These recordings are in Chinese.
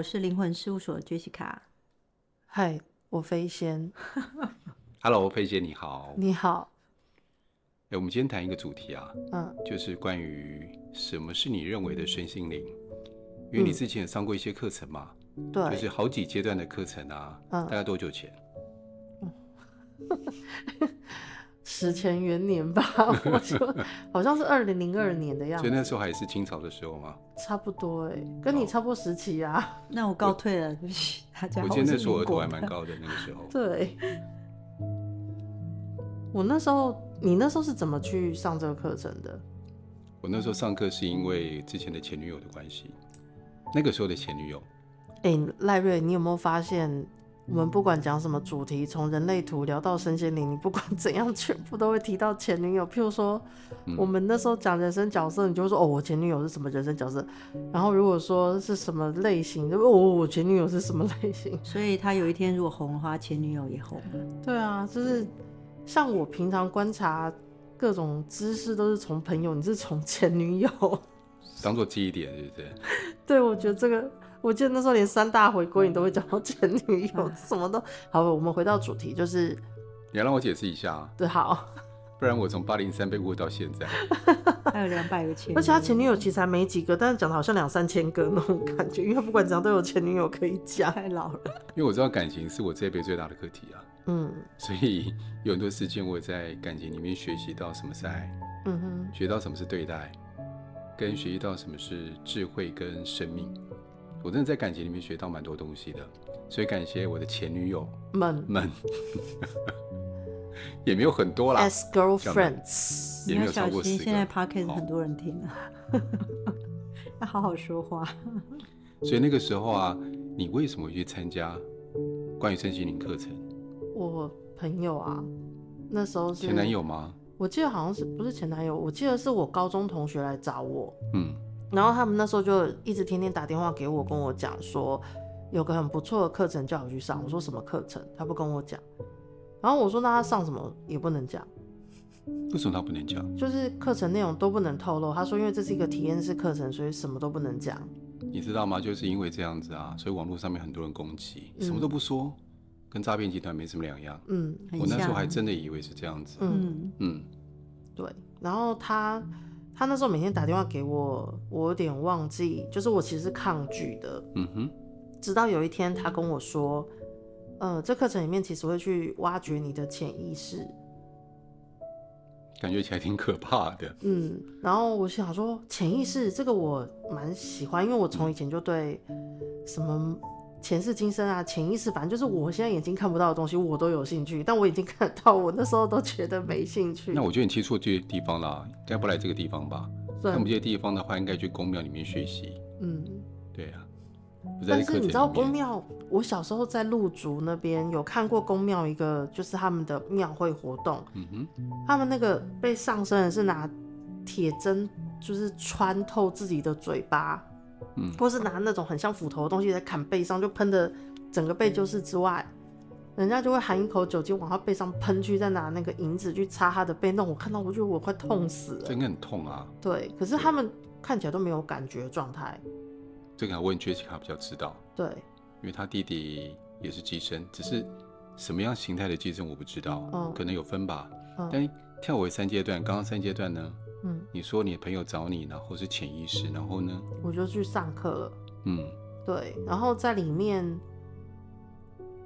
我是灵魂事务所的 Jessica。嗨，我飞仙。Hello，飞仙你好。你好。哎，我们今天谈一个主题啊，嗯，就是关于什么是你认为的身心灵？因为你之前也上过一些课程嘛，对，就是好几阶段的课程啊，嗯，大概多久前？史前元年吧，我说 好像是二零零二年的样子，所以那时候还是清朝的时候吗？差不多哎，跟你差不多时期啊。那我告退了，对不起大家。我记得那时候额头还蛮高的那个时候。对，我那时候，你那时候是怎么去上这个课程的？我那时候上课是因为之前的前女友的关系，那个时候的前女友。哎，赖瑞，你有没有发现？我们不管讲什么主题，从人类图聊到身心灵，你不管 怎样，全部都会提到前女友。譬如说，嗯、我们那时候讲人生角色，你就会说哦，我前女友是什么人生角色。然后如果说是什么类型，就哦，我前女友是什么类型。所以他有一天如果红的话，前女友也红了。对啊，就是像我平常观察各种知识，都是从朋友，你是从前女友 当做记忆点，是不是？对，我觉得这个。我记得那时候连三大回归你都会讲到前女友，什么都好。我们回到主题，就是你要让我解释一下啊？对，好，不然我从八零三被误到现在，还有两百个前女友，而且他前女友其实还没几个，但是讲的好像两三千个那种感觉，因为他不管怎样都有前女友可以讲。太老了，因为我知道感情是我这一辈最大的课题啊，嗯，所以有很多时间我在感情里面学习到什么是爱，嗯哼，学到什么是对待，跟学习到什么是智慧跟生命。我真的在感情里面学到蛮多东西的，所以感谢我的前女友们们，也没有很多啦，as girlfriends，也没有超过十个。现在 podcast 很多人听啊，要好好说话。所以那个时候啊，你为什么会去参加关于身心灵课程？我朋友啊，那时候是前男友吗？我记得好像是不是前男友，我记得是我高中同学来找我，嗯。然后他们那时候就一直天天打电话给我，跟我讲说有个很不错的课程叫我去上。我说什么课程？他不跟我讲。然后我说那他上什么也不能讲。为什么他不能讲？就是课程内容都不能透露。他说因为这是一个体验式课程，所以什么都不能讲。你知道吗？就是因为这样子啊，所以网络上面很多人攻击，什么都不说，跟诈骗集团没什么两样。嗯，我那时候还真的以为是这样子。嗯嗯，对。然后他。他那时候每天打电话给我，我有点忘记，就是我其实是抗拒的。嗯哼。直到有一天，他跟我说：“呃，这课程里面其实会去挖掘你的潜意识。”感觉起来挺可怕的。嗯。然后我想说，潜意识这个我蛮喜欢，因为我从以前就对什么。前世今生啊，潜意识，反正就是我现在眼睛看不到的东西，我都有兴趣。但我已经看得到，我那时候都觉得没兴趣。那我觉得你去错这些地方了，该不来这个地方吧？那我们这些地方的话，应该去宫庙里面学习。嗯，对啊。但是你知道宫庙，我小时候在鹿竹那边有看过宫庙一个，就是他们的庙会活动。嗯哼。他们那个被上身的是拿铁针，就是穿透自己的嘴巴。嗯，或是拿那种很像斧头的东西在砍背上，就喷的整个背就是之外，人家就会含一口酒精往他背上喷去，再拿那个银子去擦他的背。那我看到我觉得我快痛死了，这应该很痛啊。对，可是他们看起来都没有感觉状态。这个要问 Jessica 比较知道。对，因为他弟弟也是寄生，只是什么样形态的寄生我不知道，嗯，可能有分吧。嗯，但跳回三阶段，刚刚三阶段呢？嗯，你说你的朋友找你，然后是潜意识，然后呢？我就去上课了。嗯，对，然后在里面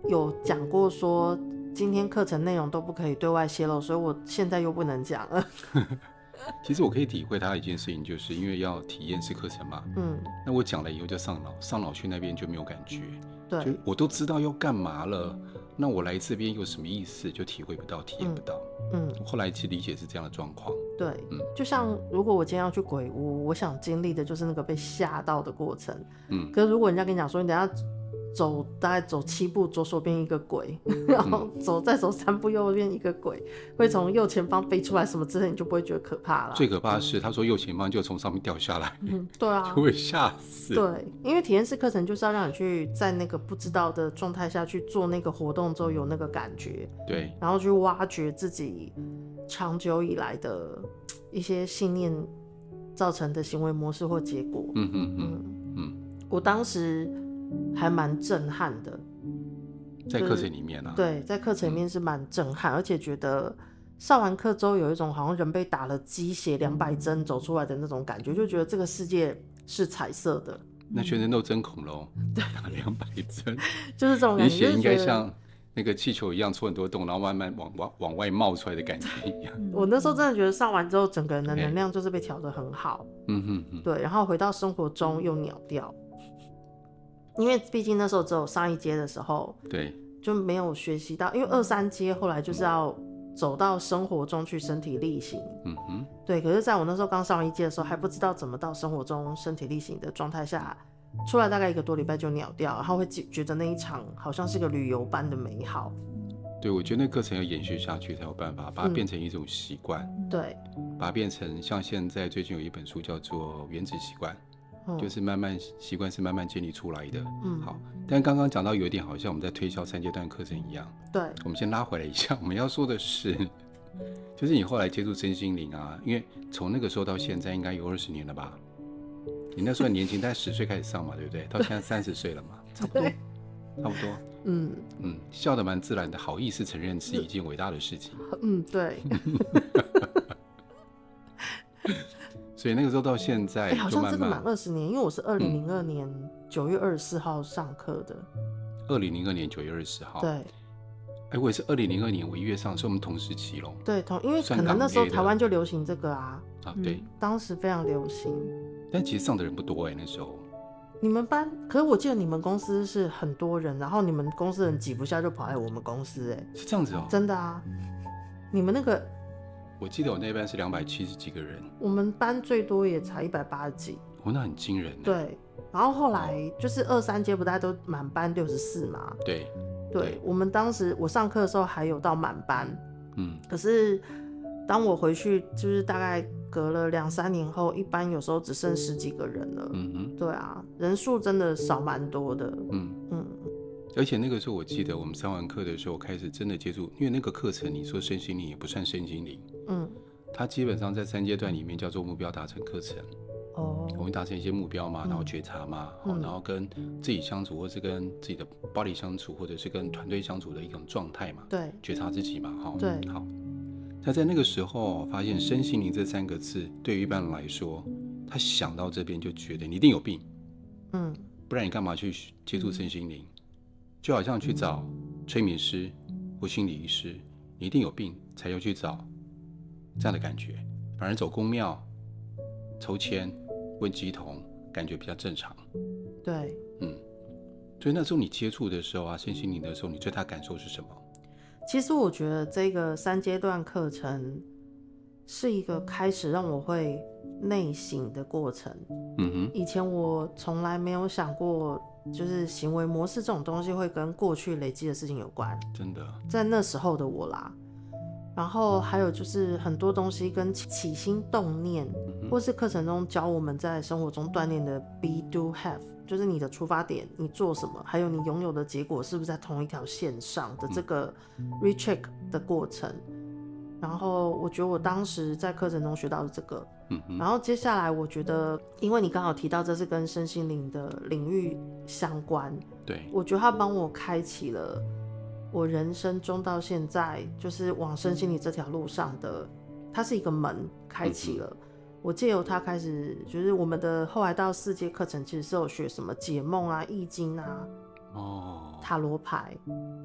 有讲过说，今天课程内容都不可以对外泄露，所以我现在又不能讲了。其实我可以体会他一件事情，就是因为要体验式课程嘛。嗯，那我讲了以后就上脑，上脑去那边就没有感觉。对，就我都知道要干嘛了。那我来这边有什么意思？就体会不到，体验不到。嗯，后来其实理解是这样的状况。对，嗯，就像如果我今天要去鬼屋，我想经历的就是那个被吓到的过程。嗯，可是如果人家跟你讲说，你等下。走大概走七步，左手边一个鬼，然后走再走三步，右边一个鬼，会从右前方飞出来，什么之类，你就不会觉得可怕了。最可怕的是，他说右前方就从上面掉下来，嗯，对啊，就会吓死。对，因为体验式课程就是要让你去在那个不知道的状态下去做那个活动之后有那个感觉，对，然后去挖掘自己长久以来的一些信念造成的行为模式或结果。嗯嗯嗯。嗯，我当时还蛮震撼的，在课程里面呢、啊就是，对，在课程里面是蛮震撼，嗯、而且觉得上完课之后有一种好像人被打了鸡血两百针走出来的那种感觉，就觉得这个世界是彩色的。那全身都针孔喽，打两百针，就是这种感觉，血应该像那个气球一样出很多洞，然后慢慢往往往外冒出来的感觉一样。我那时候真的觉得上完之后，整个人的能量就是被调得很好。嗯哼哼，对，然后回到生活中又鸟掉，因为毕竟那时候只有上一阶的时候，对，就没有学习到，因为二三阶后来就是要走到生活中去身体力行。嗯哼，对，可是在我那时候刚上完一阶的时候，还不知道怎么到生活中身体力行的状态下。出来大概一个多礼拜就鸟掉，然后会觉得那一场好像是个旅游般的美好。对，我觉得那课程要延续下去才有办法把它变成一种习惯。嗯。对，把它变成像现在最近有一本书叫做《原子习惯》，嗯，就是慢慢习惯是慢慢建立出来的。嗯，好。但刚刚讲到有一点好像我们在推销三阶段课程一样。对，我们先拉回来一下，我们要说的是，就是你后来接触身心灵啊，因为从那个时候到现在应该有二十年了吧？你那时候很年轻，大概十岁开始上嘛，对不对？到现在三十岁了嘛，差不多，差不多。嗯嗯，笑得蛮自然的，好意思承认是一件伟大的事情。嗯，对。所以那个时候到现在慢慢、欸，好像真的满二十年，因为我是二零零二年九月二十四号上课的。二零零二年九月二十四号。对。哎、欸，我也是二零零二年我一月上，所以我们同时期喽。对，同，因为可能那时候台湾就流行这个啊。啊，对、嗯。当时非常流行。但其实上的人不多哎、欸，那时候。你们班，可是我记得你们公司是很多人，然后你们公司人挤不下就跑来我们公司哎、欸。是这样子哦、喔。真的啊。你们那个，我记得我那班是两百七十几个人。我们班最多也才一百八十几。哦，那很惊人、欸。对。然后后来就是二三阶不大家都满班六十四嘛。对。对，我们当时我上课的时候还有到满班，嗯，可是当我回去，就是大概隔了两三年后，一班有时候只剩十几个人了，嗯哼，对啊，人数真的少蛮多的，嗯嗯，而且那个时候我记得我们上完课的时候，开始真的接触，因为那个课程你说身心灵也不算身心灵，嗯，它基本上在三阶段里面叫做目标达成课程。哦，我们达成一些目标嘛，然后觉察嘛，嗯、然后跟自己相处，或是跟自己的 body 相处，或者是跟团队相处的一种状态嘛。对，觉察自己嘛，哈。对，好。那在那个时候，发现身心灵这三个字，对于一般人来说，他想到这边就觉得你一定有病，嗯，不然你干嘛去接触身心灵？就好像去找催眠师或心理医师，你一定有病才要去找这样的感觉，反而走宫庙抽签。问乩童感觉比较正常，对，嗯，所以那时候你接触的时候啊，身心灵的时候，你最大感受是什么？其实我觉得这个三阶段课程是一个开始让我会内省的过程。嗯哼，以前我从来没有想过，就是行为模式这种东西会跟过去累积的事情有关。真的，在那时候的我啦。然后还有就是很多东西跟起心动念，或是课程中教我们在生活中锻炼的 be do have，就是你的出发点，你做什么，还有你拥有的结果是不是在同一条线上的这个 recheck 的过程。然后我觉得我当时在课程中学到的这个，然后接下来我觉得，因为你刚好提到这是跟身心灵的领域相关，对，我觉得它帮我开启了。我人生中到现在，就是往身心灵这条路上的，它是一个门开启了。我借由它开始，就是我们的后来到四阶课程，其实是有学什么解梦啊、易经啊、哦、塔罗牌，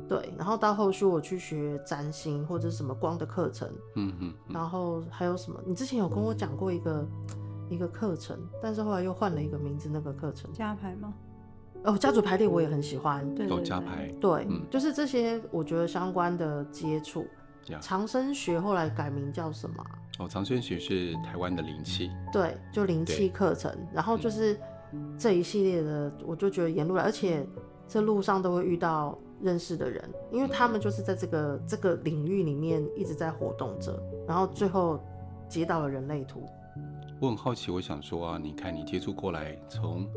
对。然后到后续我去学占星或者什么光的课程，嗯嗯。然后还有什么？你之前有跟我讲过一个一个课程，但是后来又换了一个名字，那个课程加牌吗？哦，家族排列我也很喜欢，对，都加牌，对，嗯，就是这些我觉得相关的接触。长生学后来改名叫什么？哦，长生学是台湾的灵气，对，就灵气课程。然后就是这一系列的，我就觉得沿路来，而且这路上都会遇到认识的人，因为他们就是在这个这个领域里面一直在活动着，然后最后接到了人类图。我很好奇，我想说啊，你看你接触过来从。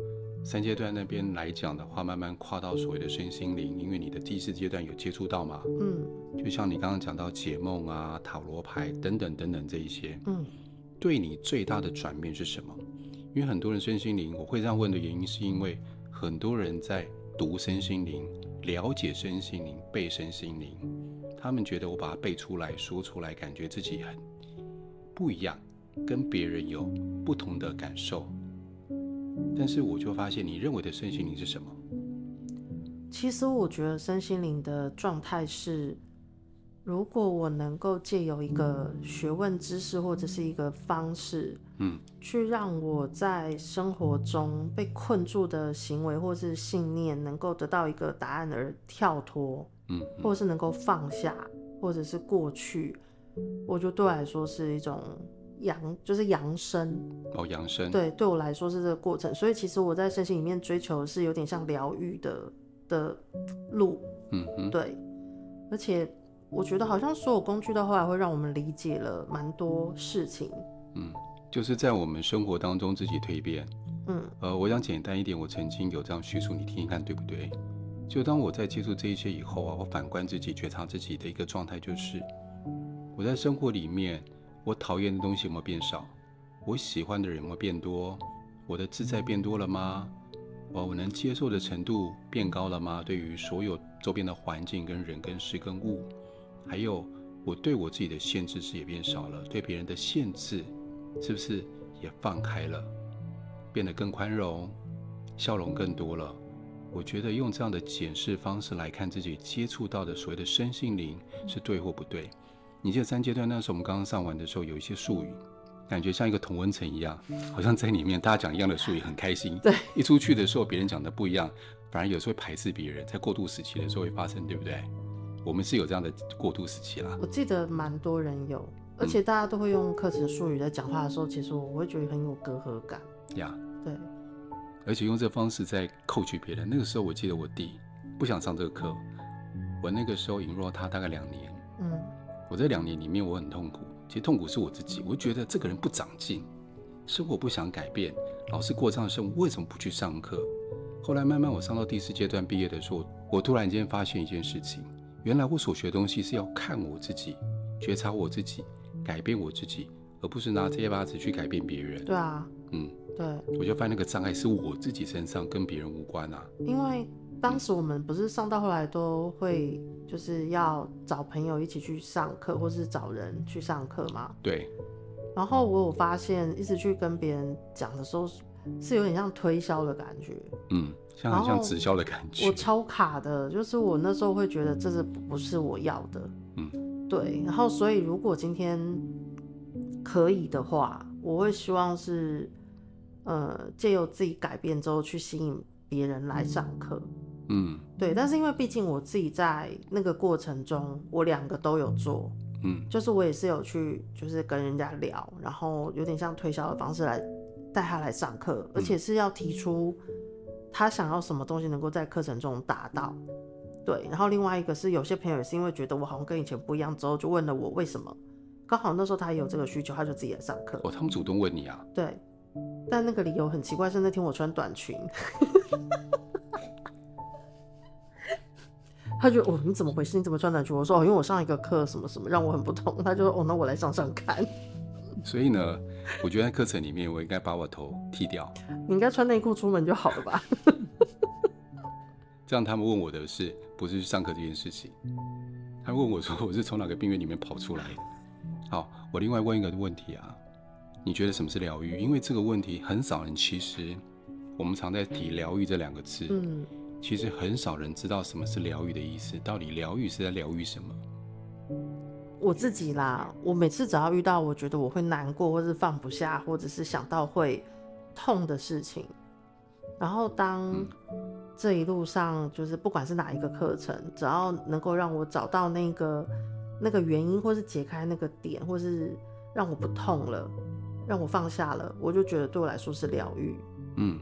三阶段那边来讲的话，慢慢跨到所谓的身心灵，因为你的第四阶段有接触到嘛，嗯，就像你刚刚讲到解梦啊、塔罗牌等等等等这一些，嗯，对你最大的转变是什么？因为很多人身心灵，我会这样问的原因，是因为很多人在读身心灵、了解身心灵、背身心灵，他们觉得我把它背出来说出来，感觉自己很不一样，跟别人有不同的感受。但是我就发现，你认为的身心灵是什么？其实我觉得身心灵的状态是。如果我能够借由一个学问知识或者是一个方式，嗯，去让我在生活中被困住的行为或是信念能够得到一个答案而跳脱，嗯，或者是能够放下，或者是过去，我觉得对我来说是一种扬，就是扬升哦，扬升，对，对我来说是这个过程。所以其实我在身心里面追求的是有点像疗愈的的路，嗯嗯，对，而且。我觉得好像所有工具到后来会让我们理解了蛮多事情。嗯，就是在我们生活当中自己蜕变。嗯，呃，我想简单一点，我曾经有这样叙述，你听一看对不对？就当我在接触这一些以后啊，我反观自己，觉察自己的一个状态，就是我在生活里面，我讨厌的东西有没有变少？我喜欢的人有没有变多？我的自在变多了吗？哦，我能接受的程度变高了吗？对于所有周边的环境、跟人、跟事、跟物。还有，我对我自己的限制是也变少了，对别人的限制是不是也放开了，变得更宽容，笑容更多了？我觉得用这样的检视方式来看自己接触到的所谓的身心灵是对或不对？你记得三阶段那时候我们刚刚上完的时候有一些术语，感觉像一个同温层一样，好像在里面大家讲一样的术语很开心。对，一出去的时候别人讲的不一样，反而有时候会排斥别人，在过渡时期的时候会发生，对不对？我们是有这样的过渡时期啦。我记得蛮多人有，而且大家都会用课程术语在讲话的时候，其实我会觉得很有隔阂感。呀，对。而且用这个方式在扣取别人。那个时候我记得我弟不想上这个课，我那个时候引入了他大概两年。嗯。我在两年里面我很痛苦，其实痛苦是我自己，我觉得这个人不长进，生活不想改变，老是过这样的生活，为什么不去上课？后来慢慢我上到第四阶段毕业的时候，我突然间发现一件事情。原来我所学的东西是要看我自己，觉察我自己，改变我自己，而不是拿这些把子去改变别人。对啊，嗯，对，我就发现那个障碍是我自己身上，跟别人无关啊。因为当时我们不是上到后来都会就是要找朋友一起去上课，或是找人去上课嘛。对。然后我有发现，一直去跟别人讲的时候。是有点像推销的感觉，嗯，像很像直销的感觉。我超卡的，就是我那时候会觉得这是不是我要的，嗯，对。然后所以如果今天可以的话，我会希望是，呃，借由自己改变之后去吸引别人来上课，嗯，对。但是因为毕竟我自己在那个过程中，我两个都有做，嗯，就是我也是有去，就是跟人家聊，然后有点像推销的方式来。带他来上课，而且是要提出他想要什么东西能够在课程中达到。对，然后另外一个是有些朋友也是因为觉得我好像跟以前不一样，之后就问了我为什么。刚好那时候他也有这个需求，他就自己来上课。哦，他们主动问你啊？对，但那个理由很奇怪，是那天我穿短裙，他就哦，你怎么回事？你怎么穿短裙？我说哦，因为我上一个课什么什么让我很不同。他就说哦，那我来上上看。所以呢，我觉得在课程里面，我应该把我头剃掉。你应该穿内裤出门就好了吧？这样他们问我的是不是去上课这件事情？他问我说我是从哪个病院里面跑出来的？好，我另外问一个问题啊，你觉得什么是疗愈？因为这个问题很少人，其实我们常在提疗愈这两个字，嗯，其实很少人知道什么是疗愈的意思，到底疗愈是在疗愈什么？我自己啦，我每次只要遇到我觉得我会难过，或是放不下，或者是想到会痛的事情，然后当这一路上就是不管是哪一个课程，只要能够让我找到那个那个原因，或是解开那个点，或是让我不痛了，让我放下了，我就觉得对我来说是疗愈。嗯，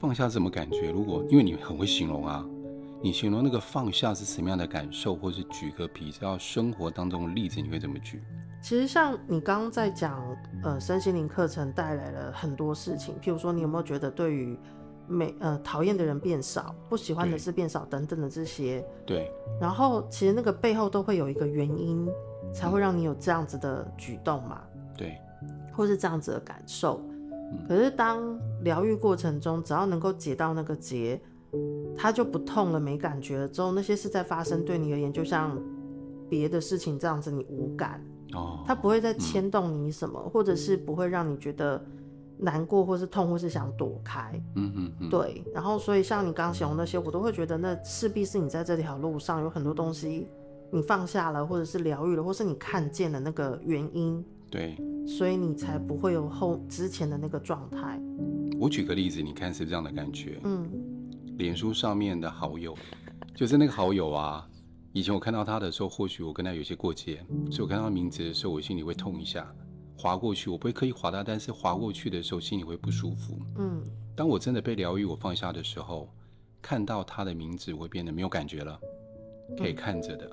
放下什么感觉？如果因为你很会形容啊。你形容那个放下是什么样的感受，或是举个比较生活当中的例子，你会怎么举？其实像你刚刚在讲，呃，身心灵课程带来了很多事情，譬如说，你有没有觉得对于每呃讨厌的人变少，不喜欢的事变少等等的这些？对。然后其实那个背后都会有一个原因，才会让你有这样子的举动嘛？对。或是这样子的感受。嗯、可是当疗愈过程中，只要能够解到那个结，它就不痛了，没感觉了之后，那些事在发生，对你而言就像别的事情这样子，你无感。哦，它不会再牵动你什么，嗯、或者是不会让你觉得难过，或是痛，或是想躲开。嗯嗯嗯，对。然后，所以像你刚刚形容那些，我都会觉得那势必是你在这条路上有很多东西你放下了，或者是疗愈了，或是你看见了那个原因。对。所以你才不会有后之前的那个状态。我举个例子，你看是不是这样的感觉？嗯。脸书上面的好友，就是那个好友啊。以前我看到他的时候，或许我跟他有些过节，所以我看到他名字的时候，我心里会痛一下，划过去。我不会刻意划他，但是划过去的时候，心里会不舒服。嗯，当我真的被疗愈，我放下的时候，看到他的名字，我会变得没有感觉了，可以看着的，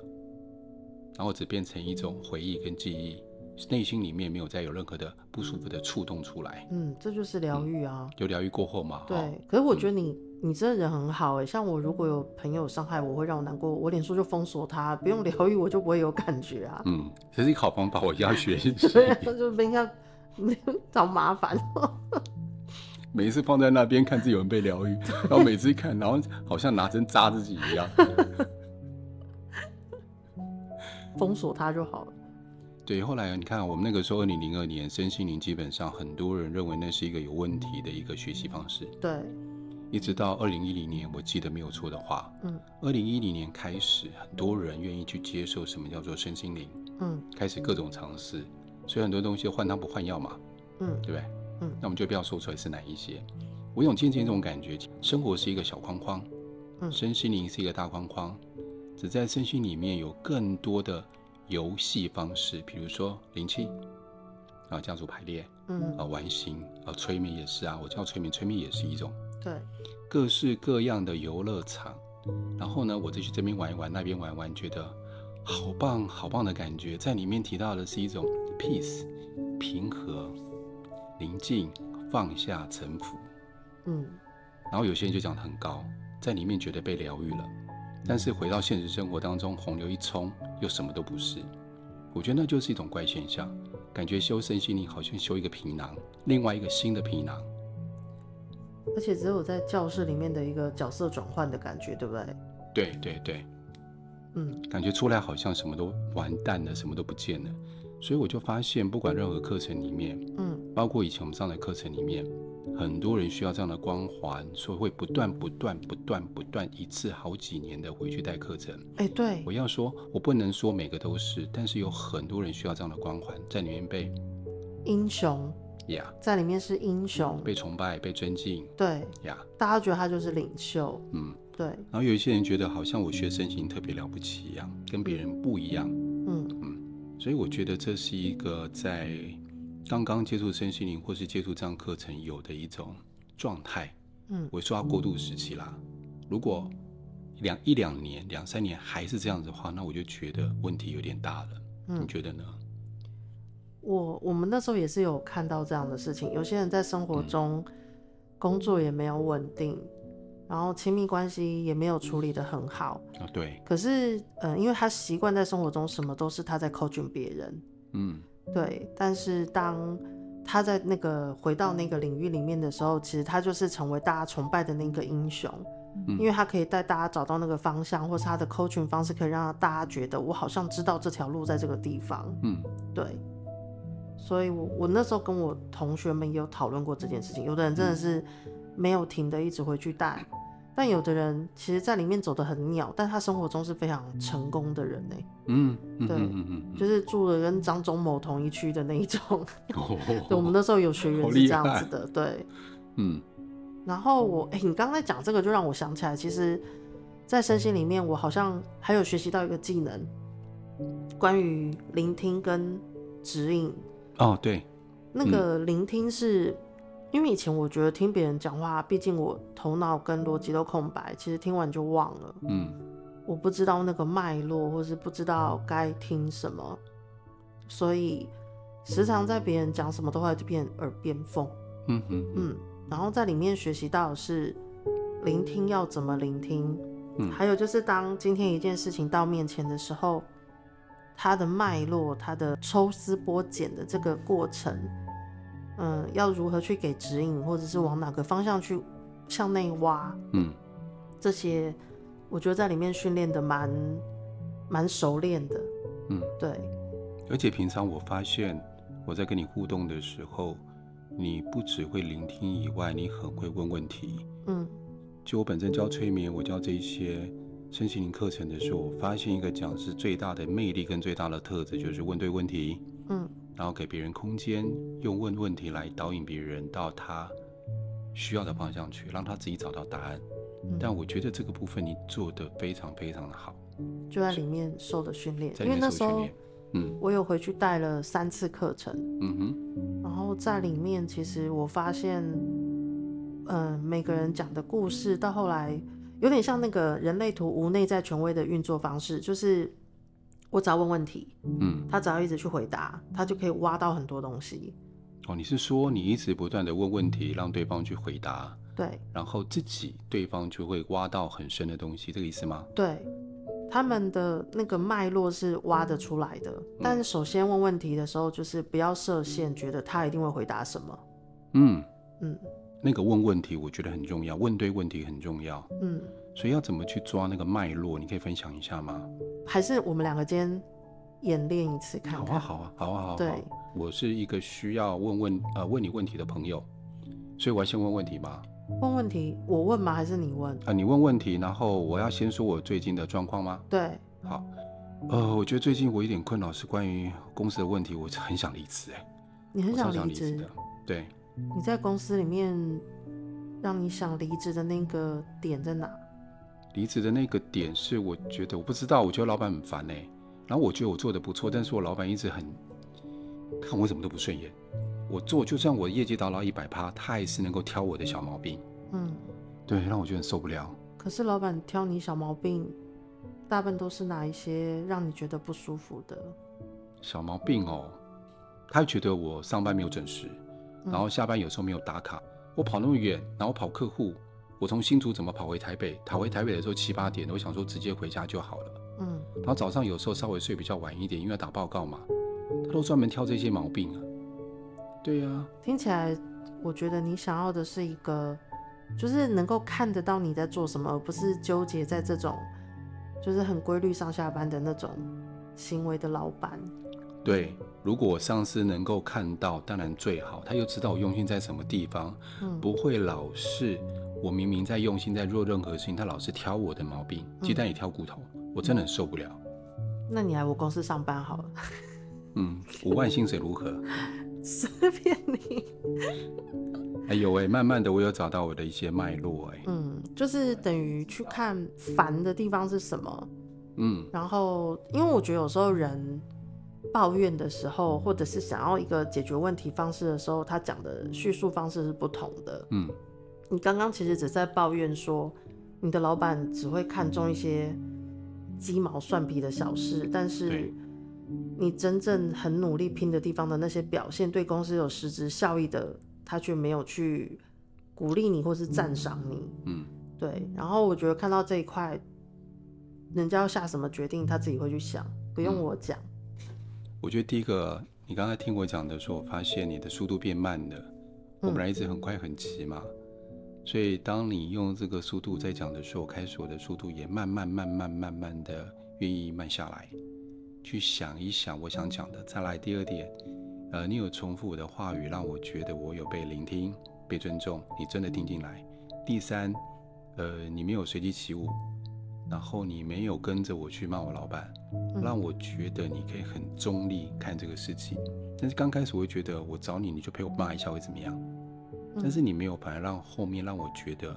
然后只变成一种回忆跟记忆，内心里面没有再有任何的不舒服的触动出来。嗯，这就是疗愈啊，有疗愈过后嘛。对，可是我觉得你。你这人很好哎，像我如果有朋友伤害我，会让我难过，我脸书就封锁他，不用疗愈，我就不会有感觉啊。嗯，这是一个好方法，我要学习。对，就不应该找麻烦。每一次放在那边看，自己有人被疗愈，然后每次一看，然后好像拿针扎自己一样。封锁他就好了。对，后来你看，我们那个时候二零零二年，身心灵基本上很多人认为那是一个有问题的一个学习方式。对。一直到二零一零年，我记得没有错的话，嗯，二零一零年开始，很多人愿意去接受什么叫做身心灵，嗯，开始各种尝试，所以很多东西换汤不换药嘛，嗯，对不对？嗯，那我们就不要说出来是哪一些。我有渐渐这种感觉，生活是一个小框框，嗯，身心灵是一个大框框，只在身心里面有更多的游戏方式，比如说灵气啊，家族排列，嗯，啊，完形啊，催眠也是啊，我叫催眠，催眠也是一种。对，各式各样的游乐场，然后呢，我就去这边玩一玩，那边玩一玩，觉得好棒，好棒的感觉。在里面提到的是一种 peace，平和、宁静、放下、臣服。嗯，然后有些人就讲得很高，在里面觉得被疗愈了，但是回到现实生活当中，洪流一冲，又什么都不是。我觉得那就是一种怪现象，感觉修身心灵好像修一个皮囊，另外一个新的皮囊。而且只有在教室里面的一个角色转换的感觉，对不对？对对对，嗯，感觉出来好像什么都完蛋了，什么都不见了。所以我就发现，不管任何课程里面，嗯，包括以前我们上的课程里面，很多人需要这样的光环，所以会不断不断不断不断一次好几年的回去带课程。哎，对，我要说，我不能说每个都是，但是有很多人需要这样的光环在里面被英雄。Yeah, 在里面是英雄，被崇拜、被尊敬。对呀，Yeah. 大家觉得他就是领袖。嗯，对。然后有一些人觉得好像我学身心特别了不起一样，跟别人不一样。嗯嗯，所以我觉得这是一个在刚刚接触身心灵或是接触这样课程有的一种状态。嗯，我说要过渡时期啦。如果两一两年、两三年还是这样子的话，那我就觉得问题有点大了。嗯，你觉得呢？我我们那时候也是有看到这样的事情，有些人在生活中工作也没有稳定，然后亲密关系也没有处理得很好啊。对。可是，呃，因为他习惯在生活中什么都是他在 coaching 别人，嗯，对。但是当他在那个回到那个领域里面的时候，其实他就是成为大家崇拜的那个英雄，嗯，因为他可以带大家找到那个方向，或是他的 coaching 方式可以让大家觉得我好像知道这条路在这个地方，嗯，对。所以我，我我那时候跟我同学们也有讨论过这件事情。有的人真的是没有停的一直回去带，但有的人其实在里面走得很鸟，但他生活中是非常成功的人呢。嗯，对，嗯嗯嗯，就是住了跟张忠谋同一区的那一种。哦，对，我们那时候有学员是这样子的，对，嗯。然后我，哎，你刚刚在讲这个，就让我想起来，其实，在身心里面，我好像还有学习到一个技能，关于聆听跟指引。哦，对，那个聆听是，嗯、因为以前我觉得听别人讲话，毕竟我头脑跟逻辑都空白，其实听完就忘了。嗯，我不知道那个脉络，或是不知道该听什么，所以时常在别人讲什么都会变耳边风。嗯哼嗯，然后在里面学习到的是聆听要怎么聆听，嗯，还有就是当今天一件事情到面前的时候。它的脉络，它的抽丝剥茧的这个过程，嗯，要如何去给指引，或者是往哪个方向去向内挖，嗯，这些我觉得在里面训练的蛮蛮熟练的，嗯，对。而且平常我发现我在跟你互动的时候，你不只会聆听以外，你很会问问题，嗯。就我本身教催眠，我教这一些身心灵课程的时候，我发现一个讲师最大的魅力跟最大的特质就是问对问题，嗯，然后给别人空间，用问问题来导引别人到他需要的方向去，让他自己找到答案。嗯，但我觉得这个部分你做的非常非常的好，就在里面受的训练，因为那时候，嗯，我有回去带了三次课程，嗯哼，然后在里面其实我发现。嗯，每个人讲的故事到后来有点像那个人类图无内在权威的运作方式，就是我只要问问题，嗯，他只要一直去回答，他就可以挖到很多东西。哦，你是说你一直不断的问问题，让对方去回答，对，然后自己对方就会挖到很深的东西，这个意思吗？对，他们的那个脉络是挖得出来的，但是首先问问题的时候，就是不要设限，觉得他一定会回答什么。嗯嗯。那个问问题，我觉得很重要，问对问题很重要。嗯，所以要怎么去抓那个脉络？你可以分享一下吗？还是我们两个今天演练一次看看？好啊，好啊，好啊，好啊。对，我是一个需要问问呃问你问题的朋友，所以我要先问问题吗？问问题，我问吗？还是你问？啊、呃，你问问题，然后我要先说我最近的状况吗？对，好。呃，我觉得最近我有点困扰是关于公司的问题，我很想离职哎。你很想离职的？对。你在公司里面，让你想离职的那个点在哪？离职的那个点是，我觉得我不知道，我觉得老板很烦哎。然后我觉得我做的不错，但是我老板一直很看我什么都不顺眼。我做就算我业绩达到一百趴，他还是能够挑我的小毛病。嗯，对，让我觉得很受不了。可是老板挑你小毛病，大部分都是哪一些让你觉得不舒服的？小毛病哦，他觉得我上班没有准时。然后下班有时候没有打卡，我跑那么远，然后跑客户，我从新竹怎么跑回台北？跑回台北的时候七八点，我想说直接回家就好了。嗯，然后早上有时候稍微睡比较晚一点，因为要打报告嘛，他都专门挑这些毛病啊。对呀，听起来我觉得你想要的是一个，就是能够看得到你在做什么，而不是纠结在这种就是很规律上下班的那种行为的老板。对，如果我上司能够看到，当然最好。他又知道我用心在什么地方，嗯、不会老是我明明在用心在做任何事情，他老是挑我的毛病，鸡蛋也挑骨头，嗯、我真的很受不了。那你来我公司上班好了。嗯，五万薪水如何？随便你。哎呦喂，慢慢的我有找到我的一些脉络哎。嗯，就是等于去看烦的地方是什么。嗯，然后因为我觉得有时候人。抱怨的时候，或者是想要一个解决问题方式的时候，他讲的叙述方式是不同的。嗯，你刚刚其实只在抱怨说，你的老板只会看重一些鸡毛蒜皮的小事，但是你真正很努力拼的地方的那些表现，对公司有实质效益的，他却没有去鼓励你或是赞赏你。嗯，对。然后我觉得看到这一块，人家要下什么决定，他自己会去想，不用我讲。嗯我觉得第一个，你刚才听我讲的时候，我发现你的速度变慢了。我本来一直很快很急嘛，所以当你用这个速度在讲的时候，开始我的速度也慢慢慢慢慢慢的愿意慢下来，去想一想我想讲的。再来第二点，呃，你有重复我的话语，让我觉得我有被聆听、被尊重，你真的听进来。第三，呃，你没有随机起舞。然后你没有跟着我去骂我老板，让我觉得你可以很中立看这个事情。但是刚开始我会觉得我找你，你就陪我骂一下会怎么样？但是你没有，反而让后面让我觉得，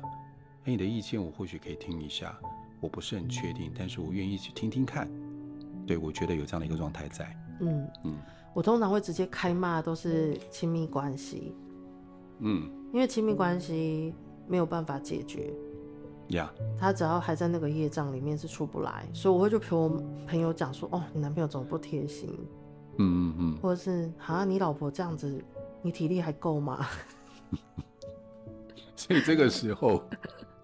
哎，你的意见我或许可以听一下，我不是很确定，但是我愿意去听听看。对，我觉得有这样的一个状态在。嗯嗯，我通常会直接开骂，都是亲密关系。嗯，因为亲密关系没有办法解决。呀，Yeah. 他只要还在那个业障里面是出不来，所以我会就陪我朋友讲说，哦，你男朋友怎么不贴心？嗯嗯嗯，或者是啊，你老婆这样子，你体力还够吗？所以这个时候，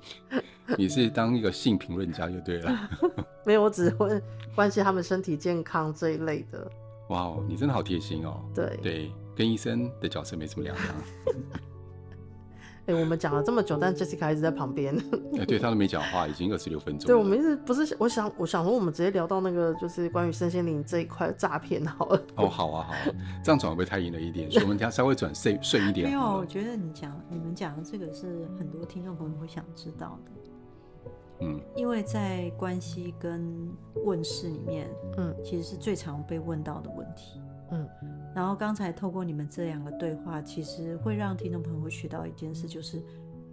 你是当一个性评论家就对了。没有，我只会关心他们身体健康这一类的。哇哦，你真的好贴心哦。对对，跟医生的角色没什么两样。哎、欸，我们讲了这么久，但 Jessica 一直在旁边。哎、欸，对，他都没讲话，已经二十六分钟。对，我们一直不是，我想，我想说，我们直接聊到那个，就是关于身心灵这一块诈骗好了。哦，好啊，好啊，这样转会不会太硬了一点？所以我们讲稍微转顺顺一点。没有，我觉得你讲你们讲的这个是很多听众朋友会想知道的。嗯，因为在关系跟问事里面，嗯，其实是最常被问到的问题。嗯，然后刚才透过你们这两个对话，其实会让听众朋友会学到一件事，就是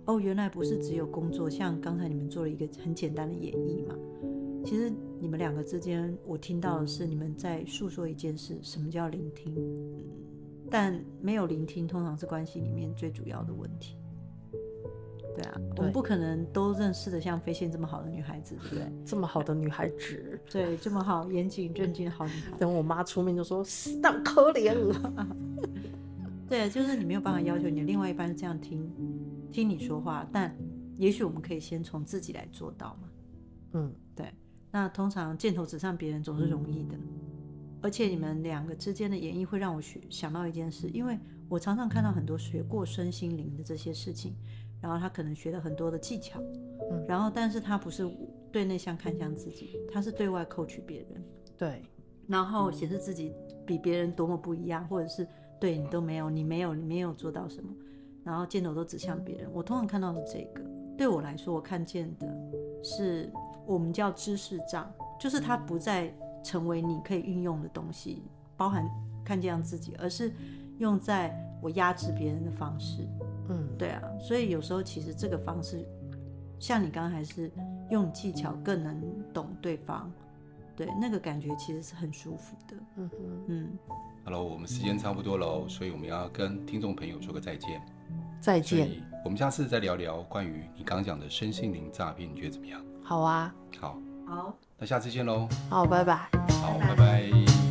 哦，原来不是只有工作，像刚才你们做了一个很简单的演绎嘛。其实你们两个之间，我听到的是你们在诉说一件事，什么叫聆听？嗯但没有聆听，通常是关系里面最主要的问题。对啊，对，我们不可能都认识的像飞仙这么好的女孩子，对不对？这么好的女孩子，对，这么好严谨正经的好女孩。等我妈出面就说死当可怜了。对，就是你没有办法要求你的另外一半是这样听听你说话，但也许我们可以先从自己来做到嘛。嗯，对。那通常箭头指向别人总是容易的，嗯、而且你们两个之间的演绎会让我想到一件事，因为我常常看到很多学过身心灵的这些事情。然后他可能学了很多的技巧，嗯，然后但是他不是对内向看向自己，他是对外 coach 别人，对，然后显示自己比别人多么不一样，或者是对你都没有，你没有，你没有做到什么，然后箭头都指向别人。我通常看到的是这个，对我来说，我看见的是我们叫知识障，就是它不再成为你可以运用的东西，包含看见自己，而是用在我压制别人的方式。嗯，对啊，所以有时候其实这个方式，像你刚才是用技巧更能懂对方，对，那个感觉其实是很舒服的。嗯哼嗯。Hello，我们时间差不多了，所以我们要跟听众朋友说个再见。再见。我们下次再聊聊关于你刚刚讲的身心灵诈骗，你觉得怎么样？好啊。好。好。那下次见喽。好，拜拜。好，拜拜。